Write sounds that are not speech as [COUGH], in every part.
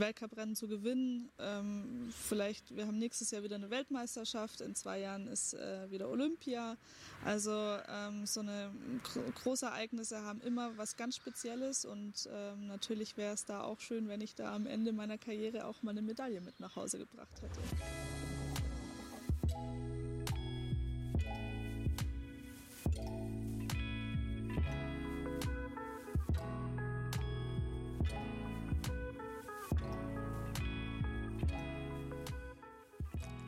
Weltcuprennen zu gewinnen. Ähm, vielleicht, wir haben nächstes Jahr wieder eine Weltmeisterschaft, in zwei Jahren ist äh, wieder Olympia. Also ähm, so eine große Ereignisse haben immer was ganz Spezielles und ähm, natürlich wäre es da auch schön, wenn ich da am Ende meiner Karriere auch mal eine Medaille mit nach Hause gebracht hätte.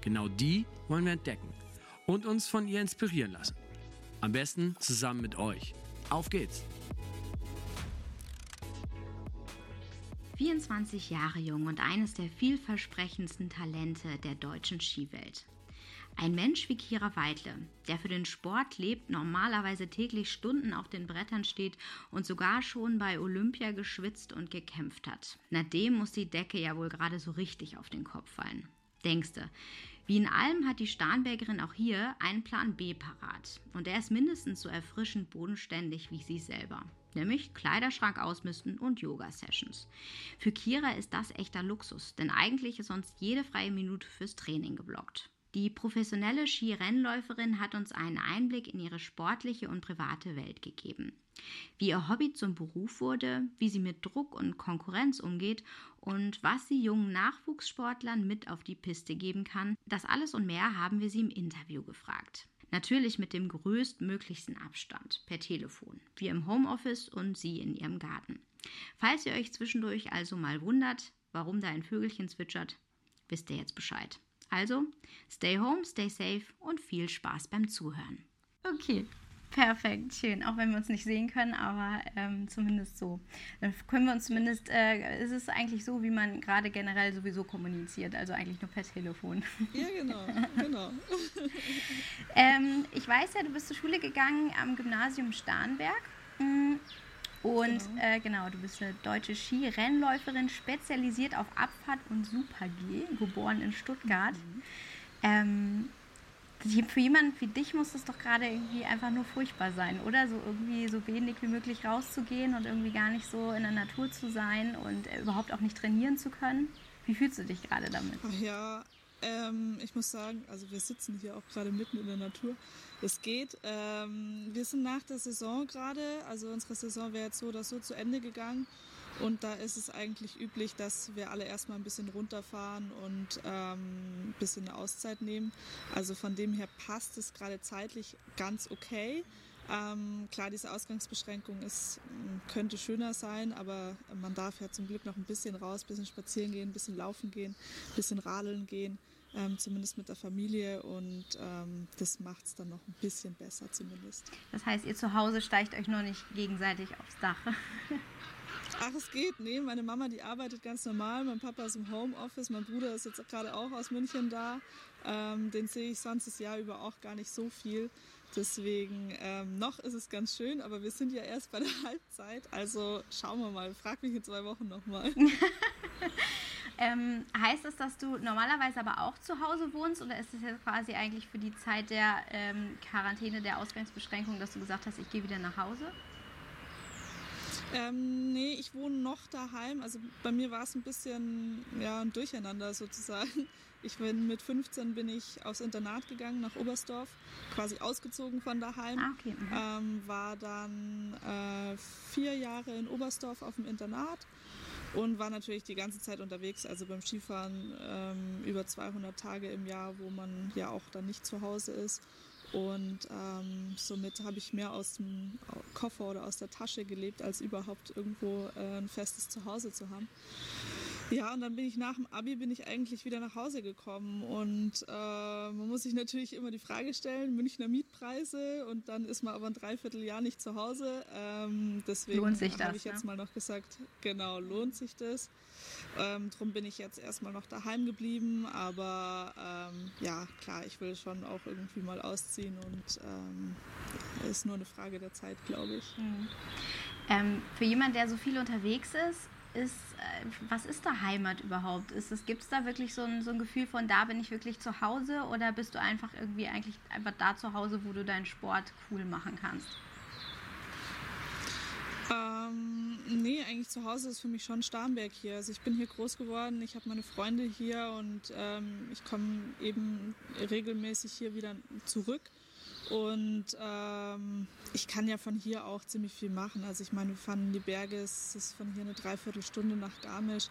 Genau die wollen wir entdecken und uns von ihr inspirieren lassen. Am besten zusammen mit euch. Auf geht's! 24 Jahre jung und eines der vielversprechendsten Talente der deutschen Skiwelt. Ein Mensch wie Kira Weidle, der für den Sport lebt, normalerweise täglich Stunden auf den Brettern steht und sogar schon bei Olympia geschwitzt und gekämpft hat. Na dem muss die Decke ja wohl gerade so richtig auf den Kopf fallen. Denkste. Wie in allem hat die Starnbergerin auch hier einen Plan B parat. Und der ist mindestens so erfrischend bodenständig wie sie selber. Nämlich Kleiderschrank ausmisten und Yoga-Sessions. Für Kira ist das echter Luxus, denn eigentlich ist sonst jede freie Minute fürs Training geblockt. Die professionelle Skirennläuferin hat uns einen Einblick in ihre sportliche und private Welt gegeben. Wie ihr Hobby zum Beruf wurde, wie sie mit Druck und Konkurrenz umgeht und was sie jungen Nachwuchssportlern mit auf die Piste geben kann, das alles und mehr haben wir sie im Interview gefragt. Natürlich mit dem größtmöglichsten Abstand, per Telefon, wir im Homeoffice und sie in ihrem Garten. Falls ihr euch zwischendurch also mal wundert, warum da ein Vögelchen zwitschert, wisst ihr jetzt Bescheid. Also, stay home, stay safe und viel Spaß beim Zuhören. Okay, perfekt, schön. Auch wenn wir uns nicht sehen können, aber ähm, zumindest so. Dann können wir uns zumindest, äh, ist es eigentlich so, wie man gerade generell sowieso kommuniziert, also eigentlich nur per Telefon. Ja, genau, [LAUGHS] genau. ähm, ich weiß ja, du bist zur Schule gegangen am Gymnasium Starnberg. Und genau. Äh, genau, du bist eine deutsche Skirennläuferin, spezialisiert auf Abfahrt und Super-G, geboren in Stuttgart. Mhm. Ähm, für jemanden wie dich muss das doch gerade irgendwie einfach nur furchtbar sein, oder? So irgendwie so wenig wie möglich rauszugehen und irgendwie gar nicht so in der Natur zu sein und äh, überhaupt auch nicht trainieren zu können. Wie fühlst du dich gerade damit? Ja, ähm, ich muss sagen, also wir sitzen hier auch gerade mitten in der Natur. Es geht. Ähm, wir sind nach der Saison gerade, also unsere Saison wäre jetzt so oder so zu Ende gegangen. Und da ist es eigentlich üblich, dass wir alle erstmal ein bisschen runterfahren und ähm, ein bisschen eine Auszeit nehmen. Also von dem her passt es gerade zeitlich ganz okay. Ähm, klar, diese Ausgangsbeschränkung ist, könnte schöner sein, aber man darf ja zum Glück noch ein bisschen raus, ein bisschen spazieren gehen, ein bisschen laufen gehen, ein bisschen radeln gehen ähm, zumindest mit der Familie und ähm, das macht es dann noch ein bisschen besser zumindest. Das heißt, ihr zu Hause steigt euch nur nicht gegenseitig aufs Dach. [LAUGHS] Ach, es geht. Nee, meine Mama, die arbeitet ganz normal. Mein Papa ist im Homeoffice. Mein Bruder ist jetzt gerade auch aus München da. Ähm, den sehe ich sonst das Jahr über auch gar nicht so viel. Deswegen, ähm, noch ist es ganz schön, aber wir sind ja erst bei der [LAUGHS] Halbzeit. Also schauen wir mal. Frag mich in zwei Wochen nochmal. [LAUGHS] Ähm, heißt das, dass du normalerweise aber auch zu Hause wohnst oder ist es jetzt quasi eigentlich für die Zeit der ähm, Quarantäne, der Ausgangsbeschränkung, dass du gesagt hast, ich gehe wieder nach Hause? Ähm, nee, ich wohne noch daheim. Also bei mir war es ein bisschen ja, ein Durcheinander sozusagen. Ich bin mit 15 bin ich aufs Internat gegangen nach Oberstdorf, quasi ausgezogen von daheim. Ah, okay. mhm. ähm, war dann äh, vier Jahre in Oberstdorf auf dem Internat und war natürlich die ganze Zeit unterwegs, also beim Skifahren ähm, über 200 Tage im Jahr, wo man ja auch dann nicht zu Hause ist. Und ähm, somit habe ich mehr aus dem Koffer oder aus der Tasche gelebt, als überhaupt irgendwo äh, ein festes Zuhause zu haben. Ja, und dann bin ich nach dem Abi bin ich eigentlich wieder nach Hause gekommen und äh, man muss sich natürlich immer die Frage stellen, Münchner Mietpreise und dann ist man aber ein Dreivierteljahr nicht zu Hause. Ähm, deswegen habe ich jetzt mal noch gesagt, genau, lohnt sich das? Ähm, drum bin ich jetzt erstmal noch daheim geblieben, aber ähm, ja, klar, ich will schon auch irgendwie mal ausziehen und ähm, ist nur eine Frage der Zeit, glaube ich. Mhm. Ähm, für jemanden, der so viel unterwegs ist, ist, äh, was ist da Heimat überhaupt? Gibt es da wirklich so ein, so ein Gefühl von, da bin ich wirklich zu Hause oder bist du einfach irgendwie eigentlich einfach da zu Hause, wo du deinen Sport cool machen kannst? Ähm, nee, eigentlich zu Hause ist für mich schon Starnberg hier. Also ich bin hier groß geworden, ich habe meine Freunde hier und ähm, ich komme eben regelmäßig hier wieder zurück. Und ähm, ich kann ja von hier auch ziemlich viel machen. Also ich meine, wir fahren in die Berge, es ist von hier eine Dreiviertelstunde nach Garmisch.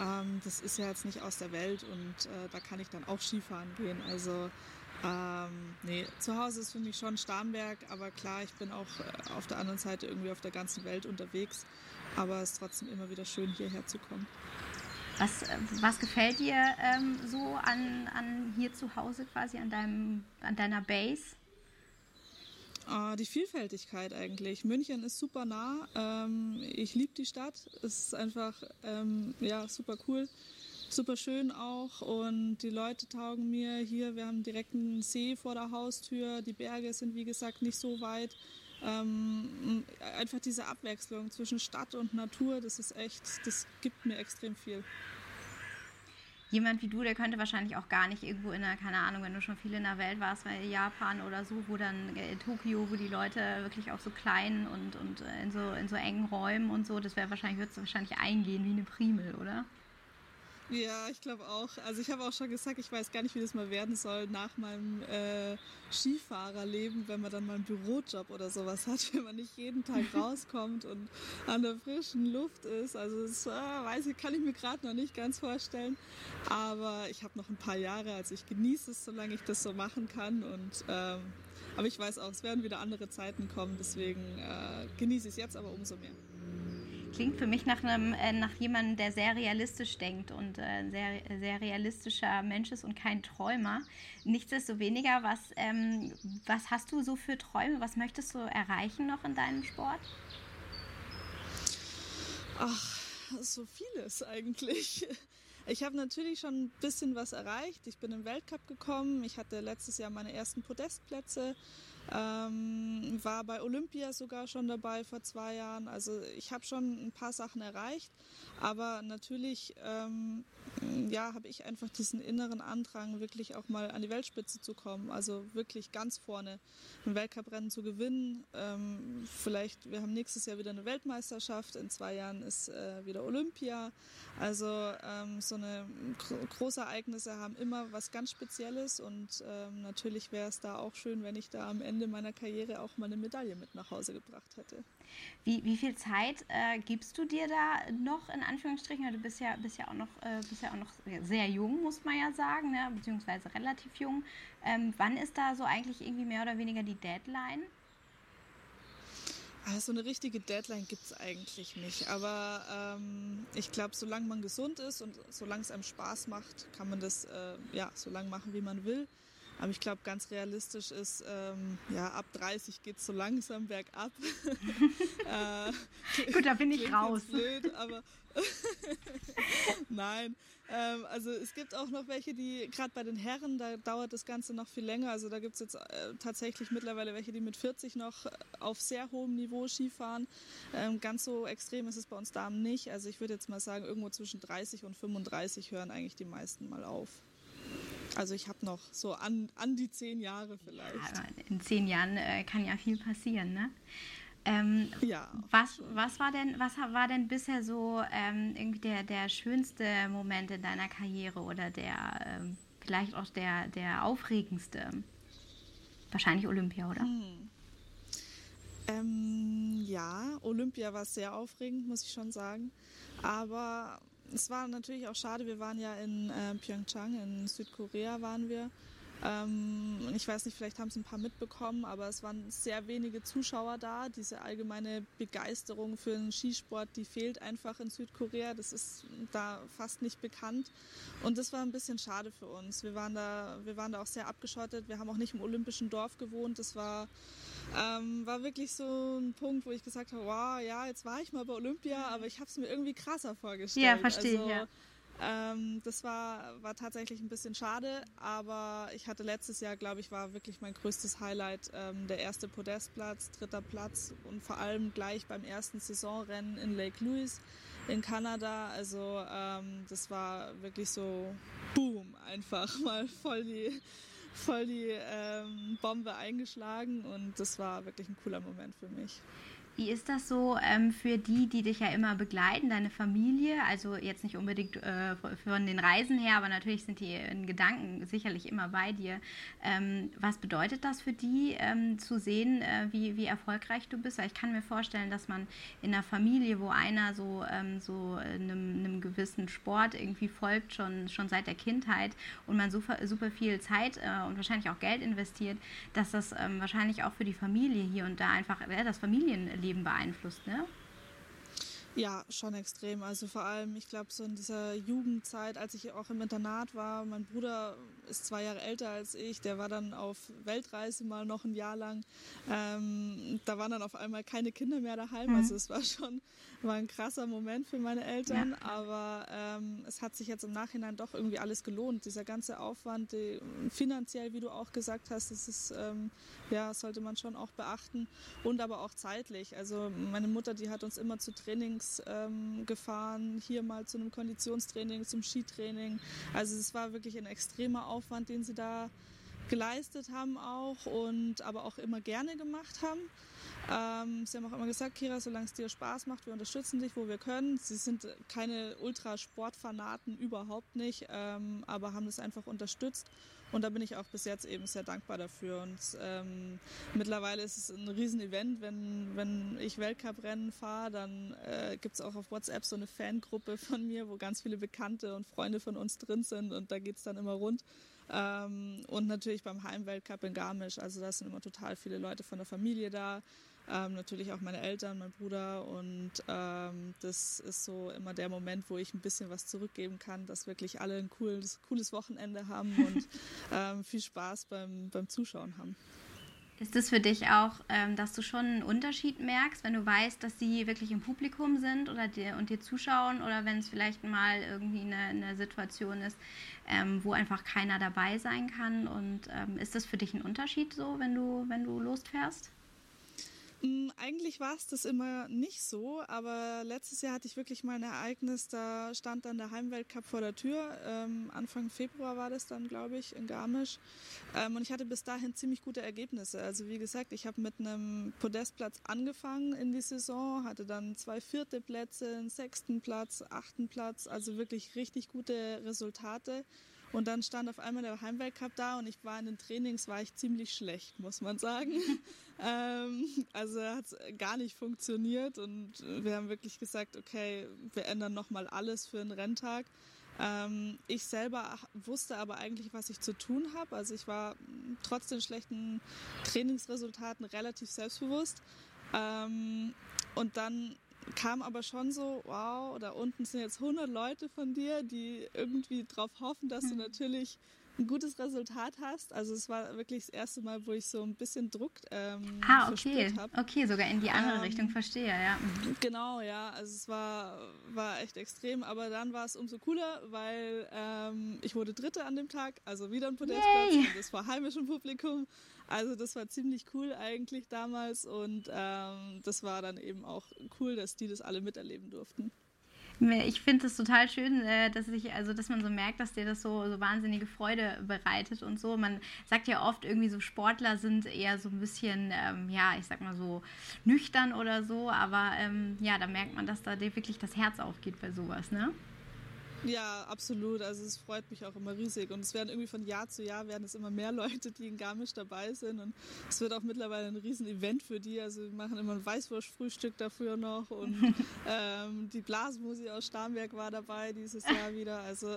Ähm, das ist ja jetzt nicht aus der Welt und äh, da kann ich dann auch Skifahren gehen. Also ähm, nee, zu Hause ist für mich schon Starnberg, aber klar, ich bin auch äh, auf der anderen Seite irgendwie auf der ganzen Welt unterwegs. Aber es ist trotzdem immer wieder schön, hierher zu kommen. Was, äh, was gefällt dir ähm, so an, an hier zu Hause quasi, an, deinem, an deiner Base? Äh, die Vielfältigkeit eigentlich. München ist super nah. Ähm, ich liebe die Stadt. Es ist einfach ähm, ja, super cool. Super schön auch und die Leute taugen mir hier. Wir haben direkt einen See vor der Haustür. Die Berge sind wie gesagt nicht so weit. Ähm, einfach diese Abwechslung zwischen Stadt und Natur, das ist echt, das gibt mir extrem viel jemand wie du, der könnte wahrscheinlich auch gar nicht irgendwo in der, keine Ahnung, wenn du schon viel in der Welt warst, weil Japan oder so, wo dann äh, Tokio, wo die Leute wirklich auch so klein und, und äh, in, so, in so engen Räumen und so, das wäre wahrscheinlich, würdest du wahrscheinlich eingehen wie eine Primel, oder? Ja, ich glaube auch. Also ich habe auch schon gesagt, ich weiß gar nicht, wie das mal werden soll nach meinem äh, Skifahrerleben, wenn man dann mal einen Bürojob oder sowas hat, [LAUGHS] wenn man nicht jeden Tag [LAUGHS] rauskommt und an der frischen Luft ist. Also das äh, weiß ich, kann ich mir gerade noch nicht ganz vorstellen. Aber ich habe noch ein paar Jahre, also ich genieße es, solange ich das so machen kann. Und ähm, aber ich weiß auch, es werden wieder andere Zeiten kommen, deswegen äh, genieße ich es jetzt aber umso mehr klingt für mich nach einem äh, nach jemandem, der sehr realistisch denkt und äh, sehr sehr realistischer Mensch ist und kein Träumer. Nichtsdestoweniger, was ähm, was hast du so für Träume? Was möchtest du erreichen noch in deinem Sport? Ach, so vieles eigentlich. Ich habe natürlich schon ein bisschen was erreicht. Ich bin im Weltcup gekommen. Ich hatte letztes Jahr meine ersten Podestplätze. Ähm, war bei Olympia sogar schon dabei vor zwei Jahren. Also ich habe schon ein paar Sachen erreicht, aber natürlich ähm, ja, habe ich einfach diesen inneren Andrang, wirklich auch mal an die Weltspitze zu kommen. Also wirklich ganz vorne ein Weltcuprennen zu gewinnen. Ähm, vielleicht, wir haben nächstes Jahr wieder eine Weltmeisterschaft, in zwei Jahren ist äh, wieder Olympia. Also ähm, so eine große Ereignisse haben immer was ganz Spezielles und ähm, natürlich wäre es da auch schön, wenn ich da am Ende meiner Karriere auch mal eine Medaille mit nach Hause gebracht hätte. Wie, wie viel Zeit äh, gibst du dir da noch in Anführungsstrichen? Du bist ja, bist ja auch noch, äh, bist ja auch noch sehr jung, muss man ja sagen, ne? beziehungsweise relativ jung. Ähm, wann ist da so eigentlich irgendwie mehr oder weniger die Deadline? Also eine richtige Deadline gibt es eigentlich nicht. Aber ähm, ich glaube, solange man gesund ist und solange es einem Spaß macht, kann man das äh, ja so lange machen, wie man will. Aber ich glaube, ganz realistisch ist, ähm, ja, ab 30 geht es so langsam bergab. [LAUGHS] äh, Gut, da bin ich raus. Blöd, aber [LAUGHS] Nein, ähm, also es gibt auch noch welche, die, gerade bei den Herren, da dauert das Ganze noch viel länger. Also da gibt es jetzt äh, tatsächlich mittlerweile welche, die mit 40 noch auf sehr hohem Niveau Skifahren. Ähm, ganz so extrem ist es bei uns Damen nicht. Also ich würde jetzt mal sagen, irgendwo zwischen 30 und 35 hören eigentlich die meisten mal auf. Also ich habe noch so an, an die zehn Jahre vielleicht. Ja, in zehn Jahren äh, kann ja viel passieren, ne? Ähm, ja. Was, was, war denn, was war denn bisher so ähm, irgendwie der, der schönste Moment in deiner Karriere oder der ähm, vielleicht auch der, der aufregendste? Wahrscheinlich Olympia, oder? Hm. Ähm, ja, Olympia war sehr aufregend, muss ich schon sagen. Aber es war natürlich auch schade, wir waren ja in äh, Pyeongchang, in Südkorea waren wir. Ähm, ich weiß nicht, vielleicht haben es ein paar mitbekommen, aber es waren sehr wenige Zuschauer da. Diese allgemeine Begeisterung für den Skisport, die fehlt einfach in Südkorea. Das ist da fast nicht bekannt. Und das war ein bisschen schade für uns. Wir waren da, wir waren da auch sehr abgeschottet. Wir haben auch nicht im olympischen Dorf gewohnt. Das war, ähm, war wirklich so ein Punkt, wo ich gesagt habe, wow, ja, jetzt war ich mal bei Olympia, aber ich habe es mir irgendwie krasser vorgestellt. Ja, verstehe also, ja. Ähm, das war, war tatsächlich ein bisschen schade, aber ich hatte letztes Jahr, glaube ich, war wirklich mein größtes Highlight ähm, der erste Podestplatz, dritter Platz und vor allem gleich beim ersten Saisonrennen in Lake Louise in Kanada. Also ähm, das war wirklich so boom, einfach [LAUGHS] mal voll die, voll die ähm, Bombe eingeschlagen und das war wirklich ein cooler Moment für mich. Wie ist das so ähm, für die, die dich ja immer begleiten, deine Familie? Also jetzt nicht unbedingt äh, von den Reisen her, aber natürlich sind die in Gedanken sicherlich immer bei dir. Ähm, was bedeutet das für die, ähm, zu sehen, äh, wie, wie erfolgreich du bist? Weil ich kann mir vorstellen, dass man in einer Familie, wo einer so, ähm, so einem, einem, gewissen Sport irgendwie folgt, schon, schon seit der Kindheit und man super, super viel Zeit äh, und wahrscheinlich auch Geld investiert, dass das ähm, wahrscheinlich auch für die Familie hier und da einfach, das Familienleben Leben beeinflusst, ne? Ja, schon extrem. Also vor allem, ich glaube, so in dieser Jugendzeit, als ich auch im Internat war, mein Bruder ist zwei Jahre älter als ich, der war dann auf Weltreise mal noch ein Jahr lang. Ähm, da waren dann auf einmal keine Kinder mehr daheim. Mhm. Also es war schon war ein krasser Moment für meine Eltern, ja. aber ähm, es hat sich jetzt im Nachhinein doch irgendwie alles gelohnt. Dieser ganze Aufwand, die, finanziell, wie du auch gesagt hast, das ist, ähm, ja, sollte man schon auch beachten und aber auch zeitlich. Also meine Mutter, die hat uns immer zu Trainings ähm, gefahren, hier mal zu einem Konditionstraining, zum Skitraining. Also es war wirklich ein extremer Aufwand, den sie da geleistet haben auch und aber auch immer gerne gemacht haben. Ähm, sie haben auch immer gesagt, Kira, solange es dir Spaß macht, wir unterstützen dich, wo wir können. Sie sind keine Ultrasportfanaten, überhaupt nicht, ähm, aber haben das einfach unterstützt. Und da bin ich auch bis jetzt eben sehr dankbar dafür. Und ähm, mittlerweile ist es ein Riesenevent, wenn, wenn ich Weltcuprennen fahre, dann äh, gibt es auch auf WhatsApp so eine Fangruppe von mir, wo ganz viele Bekannte und Freunde von uns drin sind und da geht es dann immer rund. Ähm, und natürlich beim Heimweltcup in Garmisch. Also da sind immer total viele Leute von der Familie da. Ähm, natürlich auch meine Eltern, mein Bruder und ähm, das ist so immer der Moment, wo ich ein bisschen was zurückgeben kann, dass wirklich alle ein cooles, cooles Wochenende haben und [LAUGHS] ähm, viel Spaß beim, beim Zuschauen haben. Ist es für dich auch, ähm, dass du schon einen Unterschied merkst, wenn du weißt, dass sie wirklich im Publikum sind oder dir und dir zuschauen oder wenn es vielleicht mal irgendwie eine, eine Situation ist, ähm, wo einfach keiner dabei sein kann? Und ähm, ist das für dich ein Unterschied so, wenn du, wenn du losfährst? Hm, eigentlich war es das immer nicht so, aber letztes Jahr hatte ich wirklich mal ein Ereignis, da stand dann der Heimweltcup vor der Tür. Ähm, Anfang Februar war das dann, glaube ich, in Garmisch. Ähm, und ich hatte bis dahin ziemlich gute Ergebnisse. Also wie gesagt, ich habe mit einem Podestplatz angefangen in die Saison, hatte dann zwei vierte Plätze, einen sechsten Platz, achten Platz, also wirklich richtig gute Resultate. Und dann stand auf einmal der Heimweltcup da und ich war in den Trainings, war ich ziemlich schlecht, muss man sagen. [LAUGHS] ähm, also hat es gar nicht funktioniert und wir haben wirklich gesagt, okay, wir ändern nochmal alles für einen Renntag. Ähm, ich selber wusste aber eigentlich, was ich zu tun habe. Also ich war trotz den schlechten Trainingsresultaten relativ selbstbewusst. Ähm, und dann kam aber schon so, wow, da unten sind jetzt 100 Leute von dir, die irgendwie darauf hoffen, dass du hm. natürlich ein gutes Resultat hast. Also es war wirklich das erste Mal, wo ich so ein bisschen Druck ähm, ah, okay. habe. Okay, sogar in die andere ähm, Richtung, verstehe, ja. Mhm. Genau, ja. Also es war, war echt extrem, aber dann war es umso cooler, weil ähm, ich wurde Dritte an dem Tag, also wieder ein Podestplatz das war heimischem Publikum. Also das war ziemlich cool eigentlich damals und ähm, das war dann eben auch cool, dass die das alle miterleben durften. Ich finde es total schön, äh, dass ich, also dass man so merkt, dass dir das so, so wahnsinnige Freude bereitet und so. Man sagt ja oft irgendwie so, Sportler sind eher so ein bisschen, ähm, ja, ich sag mal so nüchtern oder so, aber ähm, ja, da merkt man, dass da dir wirklich das Herz aufgeht bei sowas, ne? Ja, absolut. Also es freut mich auch immer riesig. Und es werden irgendwie von Jahr zu Jahr werden es immer mehr Leute, die in Garmisch dabei sind. Und es wird auch mittlerweile ein Riesen-Event für die. Also wir machen immer ein Weißwurst-Frühstück dafür noch. Und [LAUGHS] ähm, die Blasmusi aus Starnberg war dabei dieses Jahr wieder. Also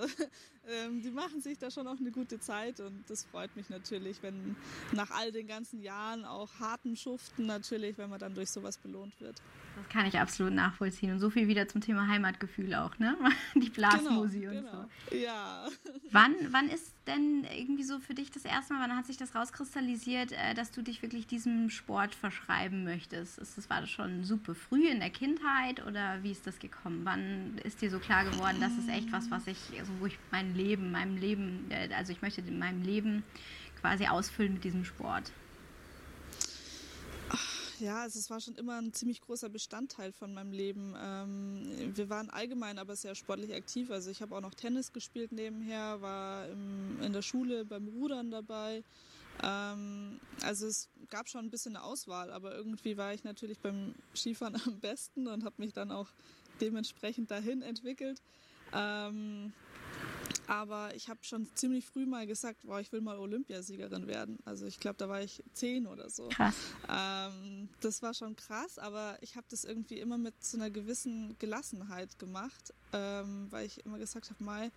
ähm, die machen sich da schon auch eine gute Zeit und das freut mich natürlich, wenn nach all den ganzen Jahren auch harten Schuften natürlich, wenn man dann durch sowas belohnt wird. Das kann ich absolut nachvollziehen. Und so viel wieder zum Thema Heimatgefühl auch, ne? [LAUGHS] Die Blasmusik genau, und genau. so. Ja. Wann, wann ist denn irgendwie so für dich das erste Mal, wann hat sich das rauskristallisiert, äh, dass du dich wirklich diesem Sport verschreiben möchtest? Ist das, war das schon super früh in der Kindheit oder wie ist das gekommen? Wann ist dir so klar geworden, das ist echt was, was ich, also wo ich mein Leben, meinem Leben, äh, also ich möchte in meinem Leben quasi ausfüllen mit diesem Sport? Ja, also es war schon immer ein ziemlich großer Bestandteil von meinem Leben. Ähm, wir waren allgemein aber sehr sportlich aktiv. Also ich habe auch noch Tennis gespielt nebenher, war in der Schule beim Rudern dabei. Ähm, also es gab schon ein bisschen eine Auswahl, aber irgendwie war ich natürlich beim Skifahren [LAUGHS] am besten und habe mich dann auch dementsprechend dahin entwickelt. Ähm, aber ich habe schon ziemlich früh mal gesagt, boah, ich will mal Olympiasiegerin werden. Also ich glaube, da war ich zehn oder so. Krass. Ähm, das war schon krass, aber ich habe das irgendwie immer mit so einer gewissen Gelassenheit gemacht, ähm, weil ich immer gesagt habe, mal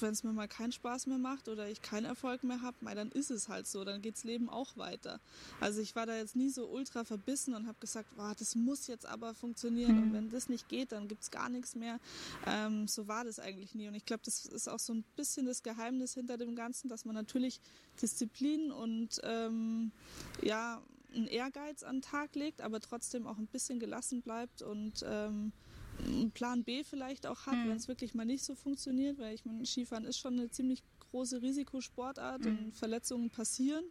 wenn es mir mal keinen Spaß mehr macht oder ich keinen Erfolg mehr habe, dann ist es halt so, dann geht's Leben auch weiter. Also ich war da jetzt nie so ultra verbissen und habe gesagt, oh, das muss jetzt aber funktionieren mhm. und wenn das nicht geht, dann gibt's gar nichts mehr. Ähm, so war das eigentlich nie und ich glaube, das ist auch so ein bisschen das Geheimnis hinter dem Ganzen, dass man natürlich Disziplin und ähm, ja, einen Ehrgeiz an den Tag legt, aber trotzdem auch ein bisschen gelassen bleibt und ähm, einen Plan B vielleicht auch hat, mhm. wenn es wirklich mal nicht so funktioniert, weil ich meine, Skifahren ist schon eine ziemlich große Risikosportart mhm. und Verletzungen passieren.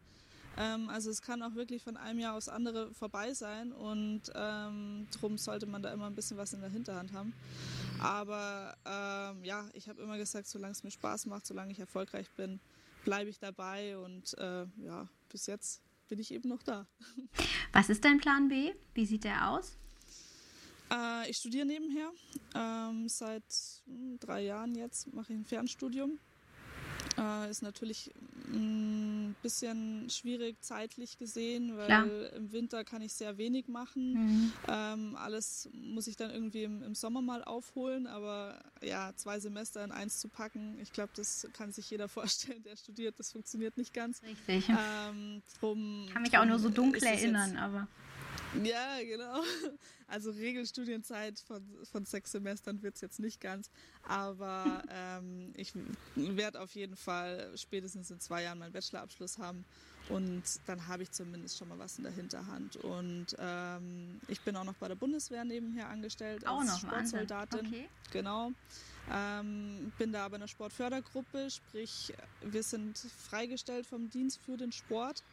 Ähm, also es kann auch wirklich von einem Jahr aufs andere vorbei sein und ähm, darum sollte man da immer ein bisschen was in der Hinterhand haben. Aber ähm, ja, ich habe immer gesagt, solange es mir Spaß macht, solange ich erfolgreich bin, bleibe ich dabei und äh, ja, bis jetzt bin ich eben noch da. Was ist dein Plan B? Wie sieht der aus? Äh, ich studiere nebenher. Ähm, seit hm, drei Jahren jetzt mache ich ein Fernstudium. Äh, ist natürlich ein hm, bisschen schwierig zeitlich gesehen, weil Klar. im Winter kann ich sehr wenig machen. Mhm. Ähm, alles muss ich dann irgendwie im, im, Sommer mal aufholen, aber ja, zwei Semester in eins zu packen, ich glaube, das kann sich jeder [LAUGHS] vorstellen, der studiert, das funktioniert nicht ganz. Richtig. Ähm, drum, kann mich auch nur so dunkel erinnern, aber. Ja, genau. [LAUGHS] Also Regelstudienzeit von, von sechs Semestern wird es jetzt nicht ganz. Aber ähm, ich werde auf jeden Fall spätestens in zwei Jahren meinen Bachelorabschluss haben. Und dann habe ich zumindest schon mal was in der Hinterhand. Und ähm, ich bin auch noch bei der Bundeswehr nebenher angestellt als auch Sportsoldatin. Okay. Genau. Ähm, bin da aber in der Sportfördergruppe, sprich, wir sind freigestellt vom Dienst für den Sport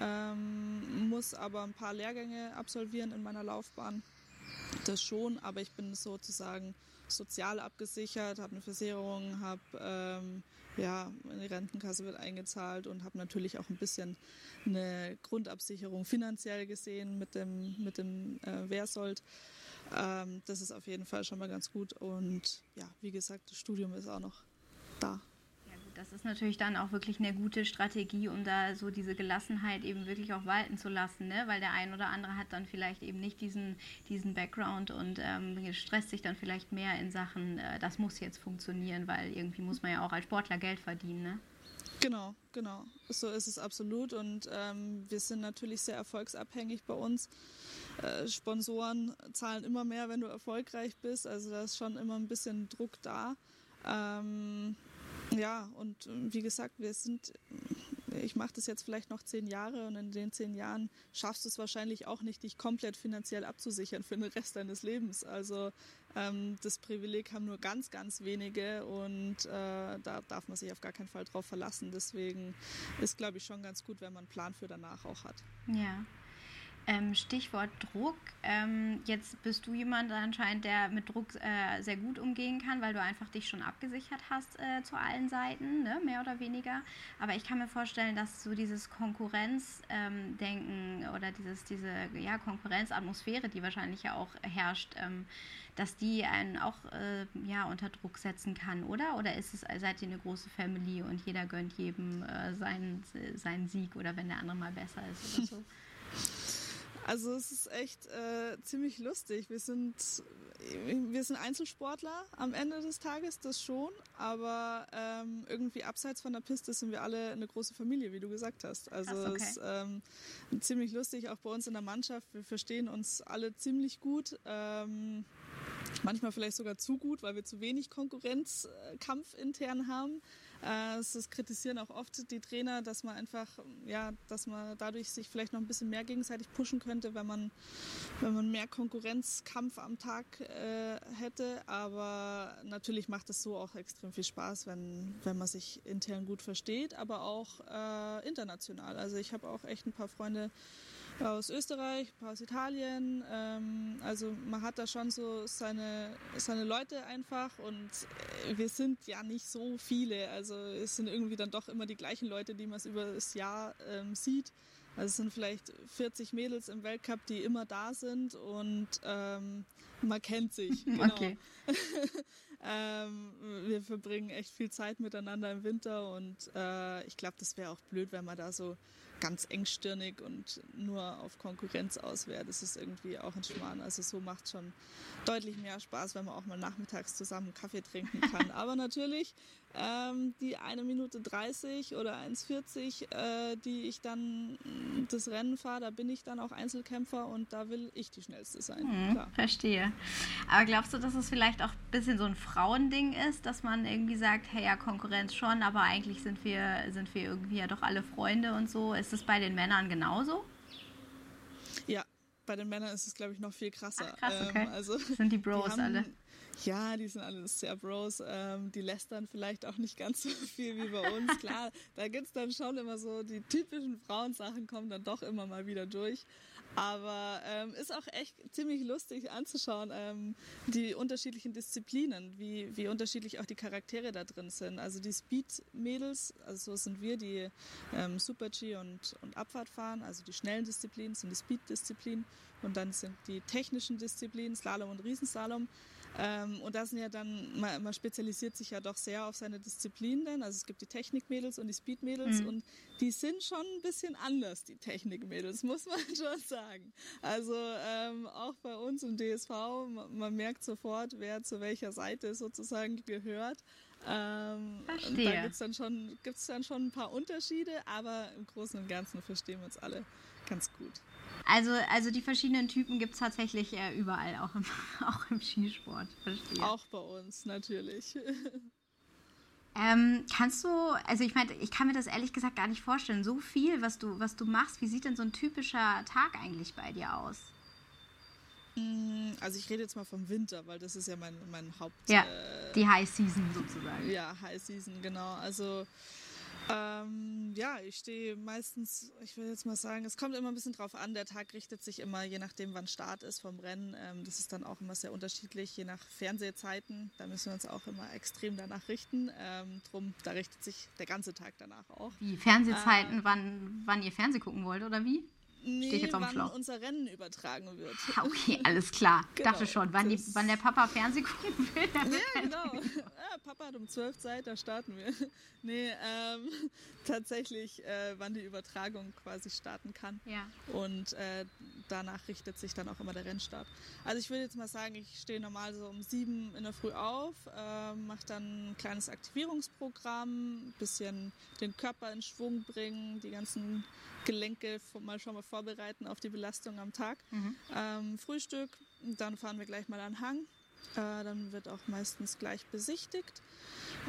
ähm, muss aber ein paar Lehrgänge absolvieren in meiner Laufbahn. Das schon, aber ich bin sozusagen sozial abgesichert, habe eine Versicherung, habe ähm, ja, die Rentenkasse wird eingezahlt und habe natürlich auch ein bisschen eine Grundabsicherung finanziell gesehen mit dem, mit dem äh, Wehrsold. Ähm, das ist auf jeden Fall schon mal ganz gut und ja, wie gesagt, das Studium ist auch noch da das ist natürlich dann auch wirklich eine gute Strategie, um da so diese Gelassenheit eben wirklich auch walten zu lassen, ne? weil der ein oder andere hat dann vielleicht eben nicht diesen, diesen Background und ähm, stresst sich dann vielleicht mehr in Sachen, äh, das muss jetzt funktionieren, weil irgendwie muss man ja auch als Sportler Geld verdienen. Ne? Genau, genau. So ist es absolut. Und ähm, wir sind natürlich sehr erfolgsabhängig bei uns. Äh, Sponsoren zahlen immer mehr, wenn du erfolgreich bist. Also da ist schon immer ein bisschen Druck da. Ähm, ja, und äh, wie gesagt, wir sind, ich mache das jetzt vielleicht noch zehn Jahre und in den zehn Jahren schaffst du es wahrscheinlich auch nicht, dich komplett finanziell abzusichern für den Rest deines Lebens. Also ähm, das Privileg haben nur ganz, ganz wenige und äh, da darf man sich auf gar keinen Fall drauf verlassen. Deswegen ist, glaube ich, schon ganz gut, wenn man einen Plan für danach auch hat. Ja. Ähm, Stichwort Druck. Ähm, jetzt bist du jemand anscheinend, der mit Druck äh, sehr gut umgehen kann, weil du einfach dich schon abgesichert hast äh, zu allen Seiten, ne? mehr oder weniger. Aber ich kann mir vorstellen, dass so dieses Konkurrenzdenken ähm, oder dieses, diese ja, Konkurrenzatmosphäre, die wahrscheinlich ja auch herrscht, ähm, dass die einen auch äh, ja, unter Druck setzen kann, oder? Oder ist es, seid ihr eine große Family und jeder gönnt jedem äh, seinen, seinen Sieg oder wenn der andere mal besser ist oder so? [LAUGHS] Also es ist echt äh, ziemlich lustig. Wir sind, wir sind Einzelsportler am Ende des Tages, das schon, aber ähm, irgendwie abseits von der Piste sind wir alle eine große Familie, wie du gesagt hast. Also Krass, okay. es ist ähm, ziemlich lustig, auch bei uns in der Mannschaft. Wir verstehen uns alle ziemlich gut. Ähm, manchmal vielleicht sogar zu gut, weil wir zu wenig Konkurrenzkampf intern haben. Äh, es kritisieren auch oft die Trainer, dass man einfach, ja, dass man dadurch sich vielleicht noch ein bisschen mehr gegenseitig pushen könnte, wenn man, wenn man mehr Konkurrenzkampf am Tag äh, hätte. Aber natürlich macht es so auch extrem viel Spaß, wenn, wenn man sich intern gut versteht, aber auch äh, international. Also ich habe auch echt ein paar Freunde, aus Österreich, ein paar aus Italien. Ähm, also man hat da schon so seine, seine Leute einfach und äh, wir sind ja nicht so viele. Also es sind irgendwie dann doch immer die gleichen Leute, die man über das Jahr ähm, sieht. Also es sind vielleicht 40 Mädels im Weltcup, die immer da sind und ähm, man kennt sich. [LAUGHS] Genau. Okay. [LAUGHS] ähm, wir verbringen echt viel Zeit miteinander im Winter und äh, ich glaube, das wäre auch blöd, wenn man da so ganz engstirnig und nur auf Konkurrenz aus wäre. Das ist irgendwie auch ein Schmarrn. Also so macht schon deutlich mehr Spaß, wenn man auch mal nachmittags zusammen Kaffee trinken kann. [LAUGHS] Aber natürlich ähm, die eine Minute 30 oder 1,40, äh, die ich dann das Rennen fahre, da bin ich dann auch Einzelkämpfer und da will ich die schnellste sein. Hm, verstehe. Aber glaubst du, dass es vielleicht auch ein bisschen so ein Frauending ist, dass man irgendwie sagt, hey ja, Konkurrenz schon, aber eigentlich sind wir, sind wir irgendwie ja doch alle Freunde und so. Ist es bei den Männern genauso? Ja, bei den Männern ist es, glaube ich, noch viel krasser. Ach, krass, okay. Ähm, also, sind die Bros die haben, alle? Ja, die sind alle sehr Bros. Ähm, die lästern vielleicht auch nicht ganz so viel wie bei uns. [LAUGHS] Klar, da gibt es dann schon immer so, die typischen Frauensachen kommen dann doch immer mal wieder durch. Aber ähm, ist auch echt ziemlich lustig anzuschauen, ähm, die unterschiedlichen Disziplinen, wie, wie unterschiedlich auch die Charaktere da drin sind. Also die Speed-Mädels, also so sind wir, die ähm, Super-G und, und Abfahrt fahren, also die schnellen Disziplinen sind die Speed-Disziplinen und dann sind die technischen Disziplinen, Slalom und Riesenslalom. Ähm, und da sind ja dann, man, man, spezialisiert sich ja doch sehr auf seine Disziplin dann. Also es gibt die Technikmädels und die Speedmädels mhm. und die sind schon ein bisschen anders, die Technikmädels, [LAUGHS] muss man schon sagen. Also ähm, auch bei uns im DSV, man, man, merkt sofort, wer zu welcher Seite sozusagen gehört. Ähm, Verstehe. Da gibt es dann, schon, dann schon ein paar Unterschiede, aber im Großen und Ganzen verstehen wir uns alle ganz gut. Also, also die verschiedenen Typen gibt es tatsächlich äh, überall, auch im, [LAUGHS] auch im Skisport. Verstehe. Auch bei uns, natürlich. [LAUGHS] Ähm, kannst du, also ich meine, ich kann mir das ehrlich gesagt gar nicht vorstellen, so viel, was du, was du machst. Wie sieht denn so ein typischer Tag eigentlich bei dir aus? Mm, also ich rede jetzt mal vom Winter, weil das ist ja mein, mein Haupt... Ja, äh, die High Season sozusagen. Ja, High Season, genau. Also ähm, ja, ich stehe meistens, ich will jetzt mal sagen, es kommt immer ein bisschen drauf an. Der Tag richtet sich immer, je nachdem, wann Start ist vom Rennen. Ähm, das ist dann auch immer sehr unterschiedlich, je nach Fernsehzeiten. Da müssen wir uns auch immer extrem danach richten. Ähm, drum, da richtet sich der ganze Tag danach auch. Wie Fernsehzeiten, ähm, wann, wann ihr Fernseh gucken wollt oder wie? Nee, Steht jetzt auf wann Schlauch. unser Rennen übertragen wird. Okay, alles klar. genau, Dachte schon, wann, die, wann der Papa Fernsehen gucken [LAUGHS] will. Ja, genau. Ja, [LAUGHS] Papa hat um 12 Zeit, da starten wir. [LAUGHS] Nee, ähm, tatsächlich, äh, wann die Übertragung quasi starten kann. Ja. Und äh, danach richtet sich dann auch immer der Rennstart. Also ich würde jetzt mal sagen, ich stehe normal so um 7 in der Früh auf, äh, mache dann ein kleines Aktivierungsprogramm, bisschen den Körper in Schwung bringen, die ganzen Gelenke mal schon mal vorbereiten auf die Belastung am Tag. Mhm. Ähm, Frühstück, dann fahren wir gleich mal an Hang. Äh, dann wird auch meistens gleich besichtigt.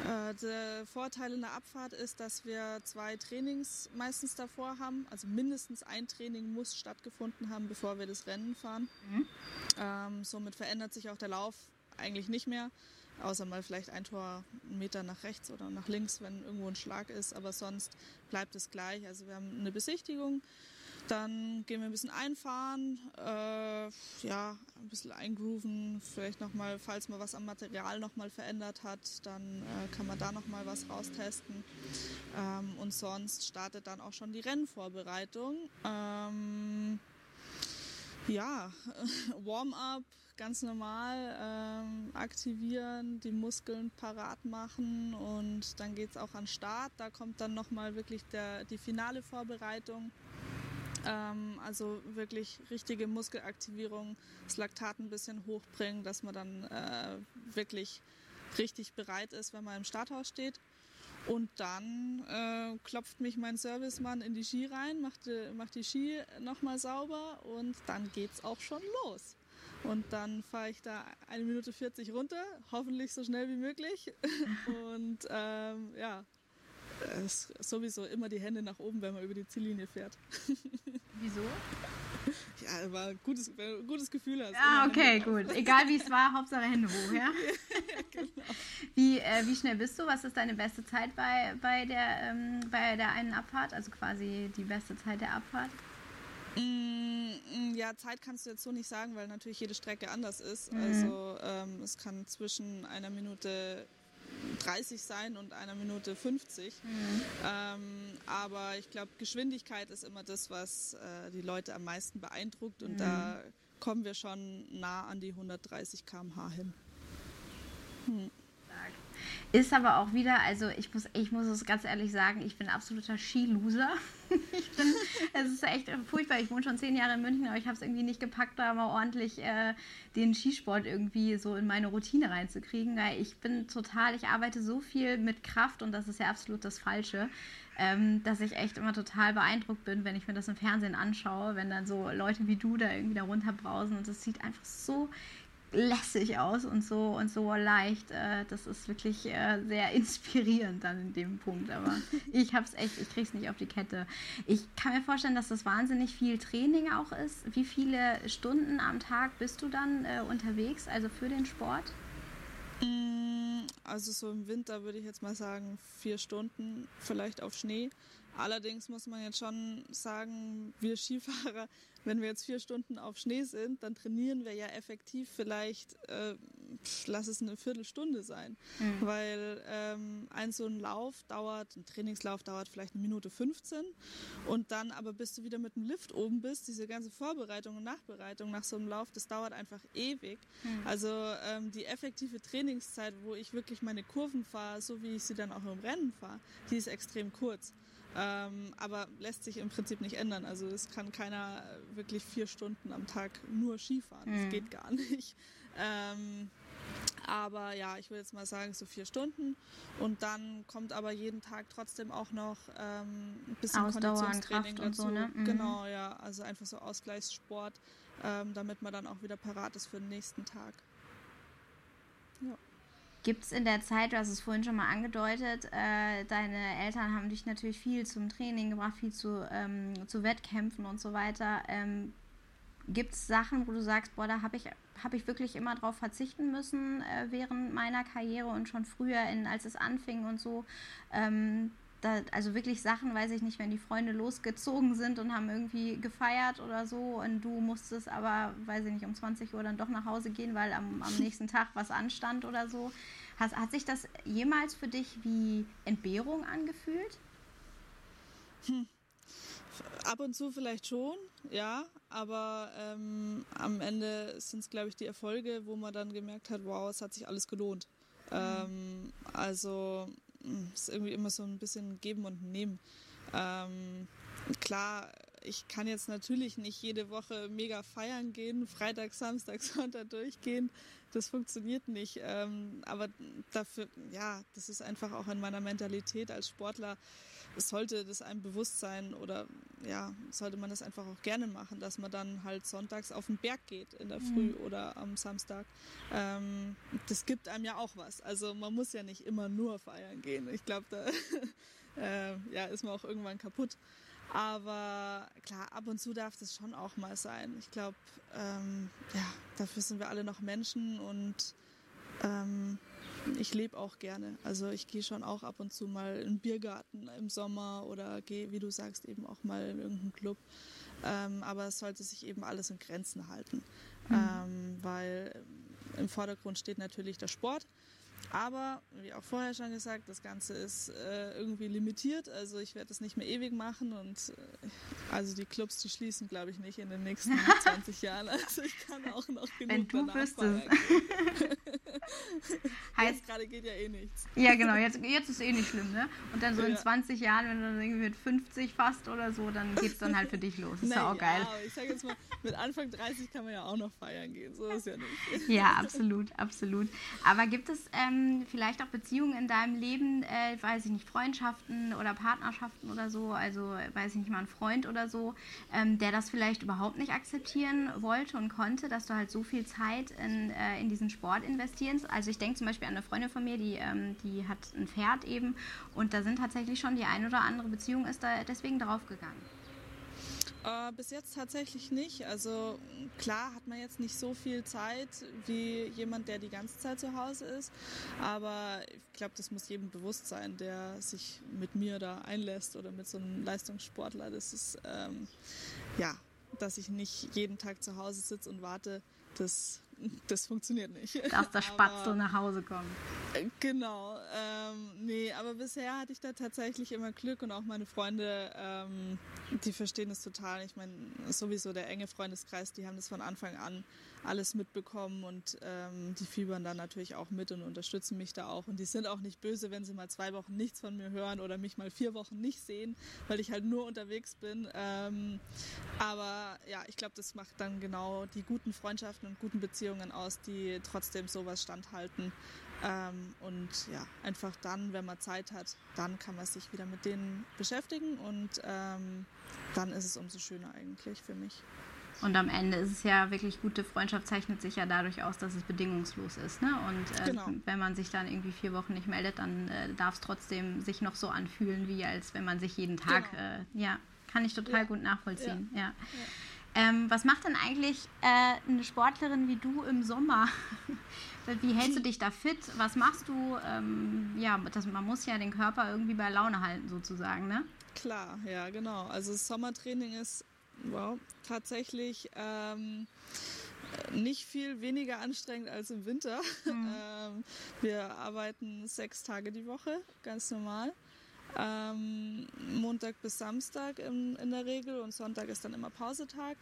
Äh, der Vorteil in der Abfahrt ist, dass wir zwei Trainings meistens davor haben. Also mindestens ein Training muss stattgefunden haben, bevor wir das Rennen fahren. Mhm. Ähm, somit verändert sich auch der Lauf eigentlich nicht mehr. Außer mal vielleicht ein Tor einen Meter nach rechts oder nach links, wenn irgendwo ein Schlag ist. Aber sonst bleibt es gleich. Also wir haben eine Besichtigung. Dann gehen wir ein bisschen einfahren, äh, ja, ein bisschen eingrooven, vielleicht nochmal, falls man was am Material nochmal verändert hat, dann äh, kann man da nochmal was raustesten. Ähm, und sonst startet dann auch schon die Rennvorbereitung. Ähm, ja, [LAUGHS] Warm-up, ganz normal ähm, aktivieren, die Muskeln parat machen und dann geht es auch an Start. Da kommt dann nochmal wirklich der, die finale Vorbereitung. Ähm, also wirklich richtige Muskelaktivierung, das Laktat ein bisschen hochbringen, dass man dann äh, wirklich richtig bereit ist, wenn man im Starthaus steht. Und dann äh, klopft mich mein Servicemann in die Ski rein, macht, die, macht die Ski nochmal sauber und dann geht's auch schon los. Und dann fahre ich da eine Minute 40 runter, hoffentlich so schnell wie möglich. [LAUGHS] Und ähm, ja, ist sowieso immer die Hände nach oben, wenn man über die Ziellinie fährt. [LAUGHS] Wieso? Ja, war ein gutes, gutes Gefühl. Hast ah, okay, gut. Egal wie es war, Hauptsache Hände hoch, ja? [LAUGHS] ja genau. Wie, äh, wie schnell bist du? Was ist deine beste Zeit bei, bei, der, ähm, bei der einen Abfahrt? Also quasi die beste Zeit der Abfahrt? Mm, ja, Zeit kannst du jetzt so nicht sagen, weil natürlich jede Strecke anders ist. Mhm. Also ähm, es kann zwischen einer Minute 30 sein und einer Minute 50. Mhm. Ähm, aber ich glaube, Geschwindigkeit ist immer das, was äh, die Leute am meisten beeindruckt und mhm. da kommen wir schon nah an die 130 km/h hin. Hm. Ist aber auch wieder, also ich muss, ich muss es ganz ehrlich sagen, ich bin absoluter Skiloser. [LAUGHS] es ist echt furchtbar. Ich wohne schon zehn Jahre in München, aber ich habe es irgendwie nicht gepackt, da mal ordentlich äh, den Skisport irgendwie so in meine Routine reinzukriegen. Weil ich bin total, ich arbeite so viel mit Kraft und das ist ja absolut das Falsche. Ähm, dass ich echt immer total beeindruckt bin, wenn ich mir das im Fernsehen anschaue, wenn dann so Leute wie du da irgendwie da runterbrausen und es sieht einfach so lässig aus und so und so leicht. Äh, das ist wirklich äh, sehr inspirierend dann in dem Punkt. Aber [LAUGHS] ich habe es echt, ich kriege es nicht auf die Kette. Ich kann mir vorstellen, dass das wahnsinnig viel Training auch ist. Wie viele Stunden am Tag bist du dann äh, unterwegs, also für den Sport? Mm, also so im Winter würde ich jetzt mal sagen, vier Stunden vielleicht auf Schnee. Allerdings muss man jetzt schon sagen, wir Skifahrer, wenn wir jetzt vier Stunden auf Schnee sind, dann trainieren wir ja effektiv vielleicht, äh, lass es eine Viertelstunde sein. Mhm. Weil ähm, ein so ein Lauf dauert, ein Trainingslauf dauert vielleicht eine Minute 15 und dann aber bis du wieder mit dem Lift oben bist, diese ganze Vorbereitung und Nachbereitung nach so einem Lauf, das dauert einfach ewig. Mhm. Also ähm, die effektive Trainingszeit, wo ich wirklich meine Kurven fahre, so wie ich sie dann auch im Rennen fahre, die ist extrem kurz. Ähm, aber lässt sich im Prinzip nicht ändern. Also es kann keiner wirklich vier Stunden am Tag nur Skifahren. Mhm. Das geht gar nicht. Ähm, aber ja, ich würde jetzt mal sagen, so vier Stunden. Und dann kommt aber jeden Tag trotzdem auch noch ähm, ein bisschen Ausdauer Konditionstraining dazu. So, ne? mhm. Genau, ja. Also einfach so Ausgleichssport, ähm, damit man dann auch wieder parat ist für den nächsten Tag. Ja. Gibt es in der Zeit, du hast es vorhin schon mal angedeutet, äh, deine Eltern haben dich natürlich viel zum Training gebracht, viel zu, ähm, zu Wettkämpfen und so weiter. Ähm, Gibt es Sachen, wo du sagst, boah, da habe ich, hab ich wirklich immer drauf verzichten müssen äh, während meiner Karriere und schon früher, in, als es anfing und so? Ähm, da, also wirklich Sachen, weiß ich nicht, wenn die Freunde losgezogen sind und haben irgendwie gefeiert oder so und du musstest aber, weiß ich nicht, um 20 Uhr dann doch nach Hause gehen, weil am, am [LAUGHS] nächsten Tag was anstand oder so. Hat, hat sich das jemals für dich wie Entbehrung angefühlt? Hm. Ab und zu vielleicht schon, ja, aber ähm, am Ende sind es, glaube ich, die Erfolge, wo man dann gemerkt hat, wow, es hat sich alles gelohnt. Mhm. Ähm, also ist irgendwie immer so ein bisschen Geben und Nehmen. Ähm, klar, ich kann jetzt natürlich nicht jede Woche mega feiern gehen, Freitag, Samstag, [LAUGHS] Sonntag durchgehen. Das funktioniert nicht. Ähm, aber dafür, ja, das ist einfach auch in meiner Mentalität als Sportler sollte das einem bewusst sein oder ja, sollte man das einfach auch gerne machen, dass man dann halt sonntags auf den Berg geht in der Früh mhm. oder am Samstag. Ähm, das gibt einem ja auch was. Also man muss ja nicht immer nur feiern gehen. Ich glaube, da [LAUGHS] äh, ja, ist man auch irgendwann kaputt. Aber klar, ab und zu darf das schon auch mal sein. Ich glaube, ähm, ja, dafür sind wir alle noch Menschen und ähm, ich lebe auch gerne. Also ich gehe schon auch ab und zu mal in den Biergarten im Sommer oder gehe, wie du sagst, eben auch mal in irgendeinen Club. Ähm, aber es sollte sich eben alles in Grenzen halten, mhm. ähm, weil im Vordergrund steht natürlich der Sport. Aber, wie auch vorher schon gesagt, das Ganze ist äh, irgendwie limitiert. Also ich werde das nicht mehr ewig machen und äh, also die Clubs, die schließen, glaube ich, nicht in den nächsten [LAUGHS] 20 Jahren. Also ich kann auch noch genug Wenn du wüsstest. [LAUGHS] heißt gerade geht ja eh nichts. Ja, genau, jetzt, jetzt ist eh nicht schlimm, ne? Und dann so in 20 Jahren, wenn du dann irgendwie mit 50 fast oder so, dann geht es dann halt für dich los. Ist ja auch geil. ich sage jetzt mal, mit Anfang 30 kann man ja auch noch feiern gehen. So ist ja nicht. Ja, absolut, absolut. Aber gibt es ähm, vielleicht auch Beziehungen in deinem Leben, äh, weiß ich nicht, Freundschaften oder Partnerschaften oder so, also weiß ich nicht mal ein Freund oder so, ähm, der das vielleicht überhaupt nicht akzeptieren wollte und konnte, dass du halt so viel Zeit in, äh, in diesen Sport investierst? Also ich denke zum Beispiel an eine Freundin von mir, die, ähm, die hat ein Pferd eben und da sind tatsächlich schon die ein oder andere Beziehung ist da deswegen draufgegangen. Äh, bis jetzt tatsächlich nicht. Also klar hat man jetzt nicht so viel Zeit wie jemand, der die ganze Zeit zu Hause ist. Aber ich glaube, das muss jedem bewusst sein, der sich mit mir da einlässt oder mit so einem Leistungssportler. Das ist ähm, ja, dass ich nicht jeden Tag zu Hause sitze und warte, das das funktioniert nicht. Dass der [LAUGHS] Spatzel nach Hause kommt. Äh, genau. Ähm, nee, aber bisher hatte ich da tatsächlich immer Glück und auch meine Freunde, ähm, die verstehen es total. Ich meine, sowieso der enge Freundeskreis, die haben das von Anfang an alles mitbekommen und ähm, die fiebern dann natürlich auch mit und unterstützen mich da auch. Und die sind auch nicht böse, wenn sie mal zwei Wochen nichts von mir hören oder mich mal vier Wochen nicht sehen, weil ich halt nur unterwegs bin. Ähm, aber ja, ich glaube, das macht dann genau die guten Freundschaften und guten Beziehungen aus, die trotzdem sowas standhalten. Ähm, und ja, einfach dann, wenn man Zeit hat, dann kann man sich wieder mit denen beschäftigen und ähm, dann ist es umso schöner eigentlich für mich. Und am Ende ist es ja wirklich, gute Freundschaft zeichnet sich ja dadurch aus, dass es bedingungslos ist. Ne? Und äh, genau. wenn man sich dann irgendwie vier Wochen nicht meldet, dann äh, darf es trotzdem sich noch so anfühlen, wie als wenn man sich jeden Tag, genau. äh, ja, kann ich total ja. gut nachvollziehen. Ja. ja. Ähm, was macht denn eigentlich äh, eine Sportlerin wie du im Sommer? [LAUGHS] wie hältst du dich da fit? Was machst du? Ähm, ja, das, man muss ja den Körper irgendwie bei Laune halten sozusagen, ne? Klar, ja, genau. Also das Sommertraining ist wow, tatsächlich ähm, nicht viel weniger anstrengend als im Winter. Mhm. [LAUGHS] Ähm, wir arbeiten sechs Tage die Woche, ganz normal. Ähm, Montag bis Samstag in, in der Regel und Sonntag ist dann immer Pausetag.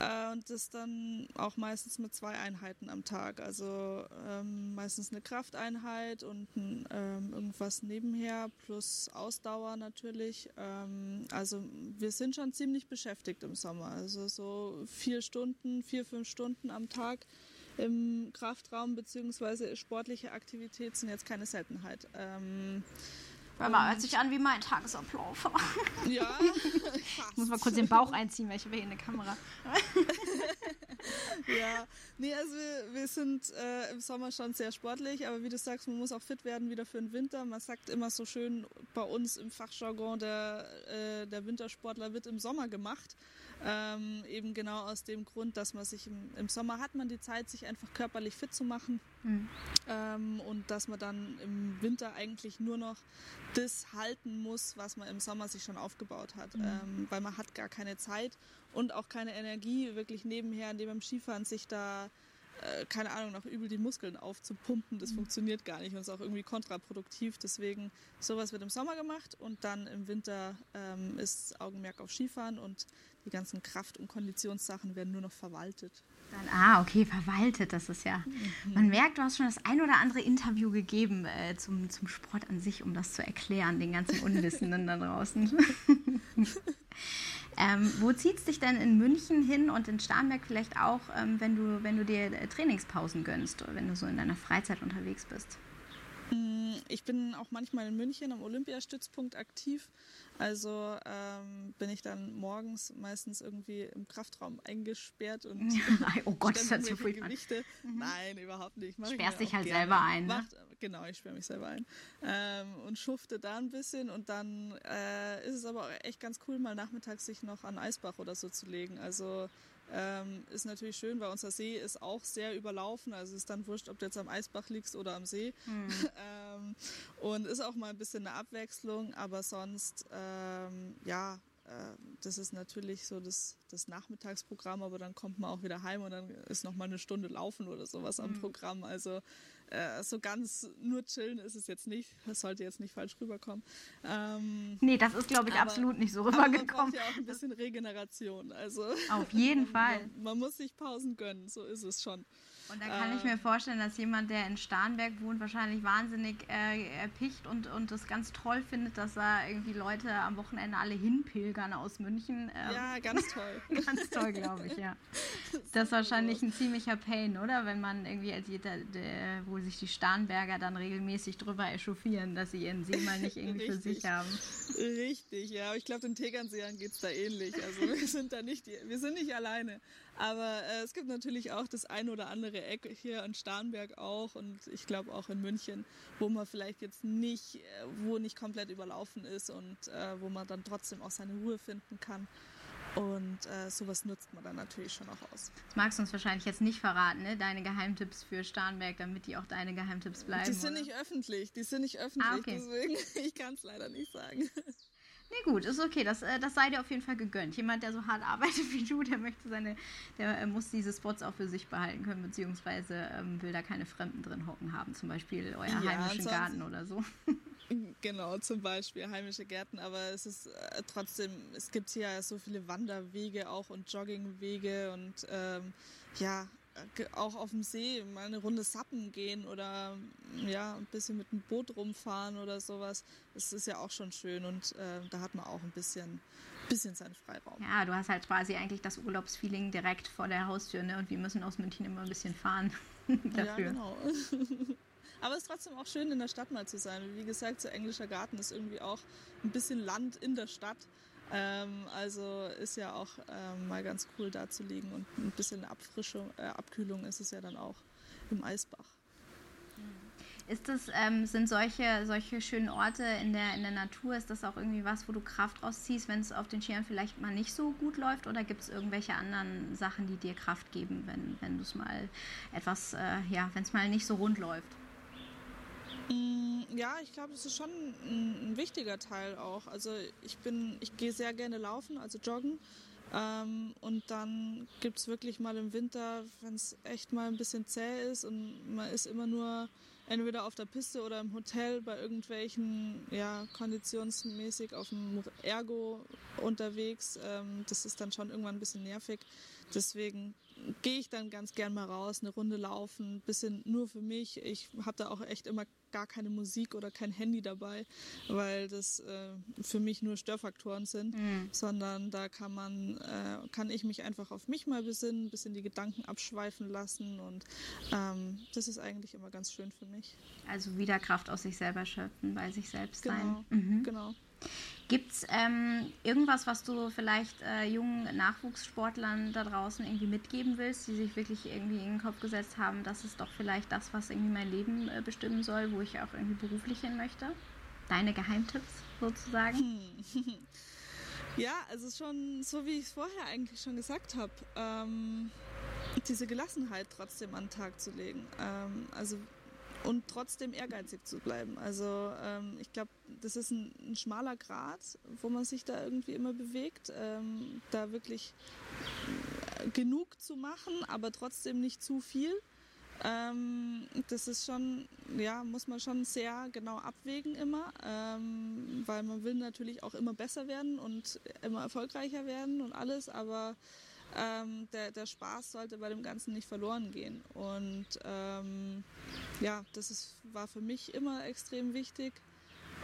Äh, und das dann auch meistens mit zwei Einheiten am Tag. Also ähm, meistens eine Krafteinheit und ähm, irgendwas nebenher plus Ausdauer natürlich. Ähm, also wir sind schon ziemlich beschäftigt im Sommer. Also so vier Stunden, vier, fünf Stunden am Tag im Kraftraum beziehungsweise sportliche Aktivität sind jetzt keine Seltenheit. Ähm, aber hört sich an wie mein Tagesablauf. [LAUGHS] Ja. ich muss mal kurz den Bauch einziehen, weil ich habe hier eine Kamera. [LAUGHS] ja, nee, also wir, wir sind äh, im Sommer schon sehr sportlich, aber wie du sagst, man muss auch fit werden wieder für den Winter. Man sagt immer so schön bei uns im Fachjargon, der, äh, der Wintersportler wird im Sommer gemacht. Ähm, eben genau aus dem Grund, dass man sich im, im, Sommer hat man die Zeit, sich einfach körperlich fit zu machen mhm. ähm, und dass man dann im Winter eigentlich nur noch das halten muss, was man im Sommer sich schon aufgebaut hat, mhm. ähm, weil man hat gar keine Zeit und auch keine Energie wirklich nebenher, indem beim Skifahren sich da äh, keine Ahnung, noch übel die Muskeln aufzupumpen. Das mhm. funktioniert gar nicht und ist auch irgendwie kontraproduktiv. Deswegen, sowas wird im Sommer gemacht und dann im Winter ähm, ist Augenmerk auf Skifahren und die ganzen Kraft- und Konditionssachen werden nur noch verwaltet. Dann, ah, okay, verwaltet, das ist ja. Mhm. Man merkt, du hast schon das ein oder andere Interview gegeben äh, zum, zum Sport an sich, um das zu erklären, den ganzen Unwissenden da draußen. [LAUGHS] ähm, wo zieht es dich denn in München hin und in Starnberg vielleicht auch, ähm, wenn, du, wenn du dir äh, Trainingspausen gönnst, oder wenn du so in deiner Freizeit unterwegs bist? Mm, ich bin auch manchmal in München am Olympiastützpunkt aktiv. Also ähm, bin ich dann morgens meistens irgendwie im Kraftraum eingesperrt und [LAUGHS] Nein, oh Gott, das hat so viel Gewichte. Mhm. Nein, überhaupt nicht. Mach Sperrst dich halt gerne. selber ein. Ne? Macht, genau, ich sperre mich selber ein ähm, und schufte da ein bisschen und dann äh, ist es aber auch echt ganz cool, mal nachmittags sich noch an Eisbach oder so zu legen. Also ähm, ist natürlich schön, weil unser See ist auch sehr überlaufen. Also ist dann wurscht, ob du jetzt am Eisbach liegst oder am See. Mhm. [LAUGHS] ähm, und ist auch mal ein bisschen eine Abwechslung, aber sonst, ähm, ja, äh, das ist natürlich so das, das Nachmittagsprogramm, aber dann kommt man auch wieder heim und dann ist noch mal eine Stunde Laufen oder sowas am mhm. Programm. Also äh, so ganz nur chillen ist es jetzt nicht. Das sollte jetzt nicht falsch rüberkommen. Ähm, nee, das ist, glaube ich, aber, absolut nicht so rübergekommen. man braucht ja auch ein bisschen Regeneration. Also, Auf jeden [LAUGHS] Fall. Man, man muss sich Pausen gönnen, so ist es schon. Und da kann äh, ich mir vorstellen, dass jemand, der in Starnberg wohnt, wahrscheinlich wahnsinnig äh, erpicht und, und das ganz toll findet, dass da irgendwie Leute am Wochenende alle hinpilgern aus München. Ähm, ja, ganz toll. [LAUGHS] ganz toll, glaube ich, ja. [LAUGHS] Das ist wahrscheinlich ein ziemlicher Pain, oder? Wenn man irgendwie als jeder, der, wo sich die Starnberger dann regelmäßig drüber echauffieren, dass sie ihren See mal nicht irgendwie für sich haben. Richtig, ja. Aber ich glaube, den Tegernseern geht es da ähnlich. Also wir sind da nicht, wir sind nicht alleine. Aber äh, es gibt natürlich auch das ein oder andere Eck hier in Starnberg auch und ich glaube auch in München, wo man vielleicht jetzt nicht, äh, wo nicht komplett überlaufen ist und äh, wo man dann trotzdem auch seine Ruhe finden kann. Und äh, sowas nutzt man dann natürlich schon auch aus. Das magst du uns wahrscheinlich jetzt nicht verraten, ne? Deine Geheimtipps für Starnberg, damit die auch deine Geheimtipps bleiben. Die sind oder? nicht öffentlich, die sind nicht öffentlich, ah, okay. deswegen [LAUGHS] ich kann es leider nicht sagen. Nee, gut, ist okay. Das, äh, das sei dir auf jeden Fall gegönnt. Jemand, der so hart arbeitet [LAUGHS] wie du, der möchte seine, der äh, muss diese Spots auch für sich behalten können, beziehungsweise ähm, will da keine Fremden drin hocken haben, zum Beispiel euer ja, heimischen Garten oder so. [LAUGHS] Genau, zum Beispiel heimische Gärten, aber es ist äh, trotzdem, es gibt hier so viele Wanderwege auch und Joggingwege und ähm, ja, auch auf dem See mal eine Runde sappen gehen oder ja, ein bisschen mit dem Boot rumfahren oder sowas. Das ist ja auch schon schön und äh, da hat man auch ein bisschen, bisschen seinen Freiraum. Ja, du hast halt quasi eigentlich das Urlaubsfeeling direkt vor der Haustür ne? und wir müssen aus München immer ein bisschen fahren [LAUGHS] dafür. Ja, genau. [LAUGHS] Aber es ist trotzdem auch schön, in der Stadt mal zu sein. Wie gesagt, so englischer Garten ist irgendwie auch ein bisschen Land in der Stadt. Ähm, also ist ja auch ähm, mal ganz cool da zu liegen und ein bisschen Abfrischung, äh, Abkühlung ist es ja dann auch im Eisbach. Ist das, ähm, sind solche, solche schönen Orte in der, in der Natur, ist das auch irgendwie was, wo du Kraft rausziehst, wenn es auf den Skiern vielleicht mal nicht so gut läuft? Oder gibt es irgendwelche anderen Sachen, die dir Kraft geben, wenn, wenn du es mal etwas, äh, ja, wenn es mal nicht so rund läuft? Mm, ja, ich glaube, das ist schon ein, ein, wichtiger Teil auch. Also ich bin, ich gehe sehr gerne laufen, also joggen. Ähm, und dann gibt es wirklich mal im Winter, wenn es echt mal ein bisschen zäh ist und man ist immer nur entweder auf der Piste oder im Hotel bei irgendwelchen, ja, konditionsmäßig auf dem Ergo unterwegs. Ähm, das ist dann schon irgendwann ein bisschen nervig. Deswegen gehe ich dann ganz gern mal raus, eine Runde laufen, ein bisschen nur für mich. Ich habe da auch echt immer gar keine Musik oder kein Handy dabei, weil das äh, für mich nur Störfaktoren sind, mhm. sondern da kann man, äh, kann ich mich einfach auf mich mal besinnen, ein bisschen die Gedanken abschweifen lassen und ähm, das ist eigentlich immer ganz schön für mich. Also wieder Kraft aus sich selber schöpfen, bei sich selbst genau, sein. Mhm. Genau. Gibt es ähm, irgendwas, was du vielleicht äh, jungen Nachwuchssportlern da draußen irgendwie mitgeben willst, die sich wirklich irgendwie in den Kopf gesetzt haben, das ist doch vielleicht das, was irgendwie mein Leben äh, bestimmen soll, wo ich auch irgendwie beruflich hin möchte? Deine Geheimtipps sozusagen? [LAUGHS] Ja, also schon so, wie ich es vorher eigentlich schon gesagt habe, ähm, diese Gelassenheit trotzdem an den Tag zu legen. Ähm, also und trotzdem ehrgeizig zu bleiben. Also ähm, ich glaube, das ist ein, ein, schmaler Grad, wo man sich da irgendwie immer bewegt, ähm, da wirklich äh, genug zu machen, aber trotzdem nicht zu viel. Ähm, das ist schon, ja, muss man schon sehr genau abwägen immer, ähm, weil man will natürlich auch immer besser werden und immer erfolgreicher werden und alles, aber ähm, der, der Spaß sollte bei dem Ganzen nicht verloren gehen. Und ähm, ja, das ist, war für mich immer extrem wichtig.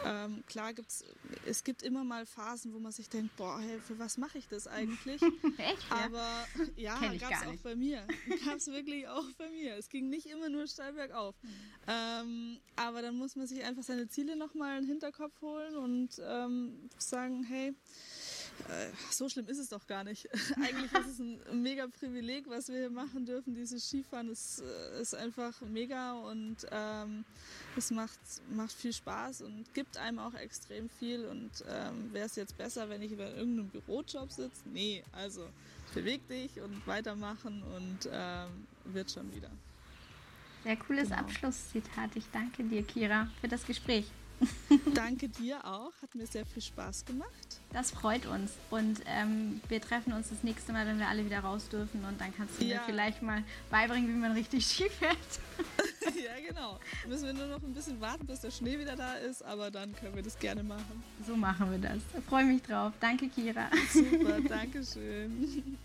Ähm, klar gibt's, es gibt immer mal Phasen, wo man sich denkt, boah, hey, für was mache ich das eigentlich? [LAUGHS] Echt? Aber ja, gab es auch bei mir. [LAUGHS] Gab es wirklich auch bei mir. Es ging nicht immer nur steil bergauf. Mhm. Ähm, aber dann muss man sich einfach seine Ziele nochmal in den Hinterkopf holen und ähm, sagen, hey, so schlimm ist es doch gar nicht. [LAUGHS] Eigentlich ist es ein mega Privileg, was wir hier machen dürfen. Dieses Skifahren ist, äh, ist einfach mega und ähm, es macht, macht viel Spaß und gibt einem auch extrem viel. Und ähm, wäre es jetzt besser, wenn ich über irgendeinem Bürojob sitze? Nee, also beweg dich und weitermachen und ähm, wird schon wieder. Sehr cooles genau. Abschlusszitat. Ich danke dir, Kira, für das Gespräch. [LAUGHS] Danke dir auch. Hat mir sehr viel Spaß gemacht. Das freut uns. Und ähm, wir treffen uns das nächste Mal, wenn wir alle wieder raus dürfen. Und dann kannst du ja. mir vielleicht mal beibringen, wie man richtig [LAUGHS] Ski fährt. [LAUGHS] ja, genau. Müssen wir nur noch ein bisschen warten, bis der Schnee wieder da ist. Aber dann können wir das gerne machen. So machen wir das. Ich freue mich drauf. Danke, Kira. Super, danke schön.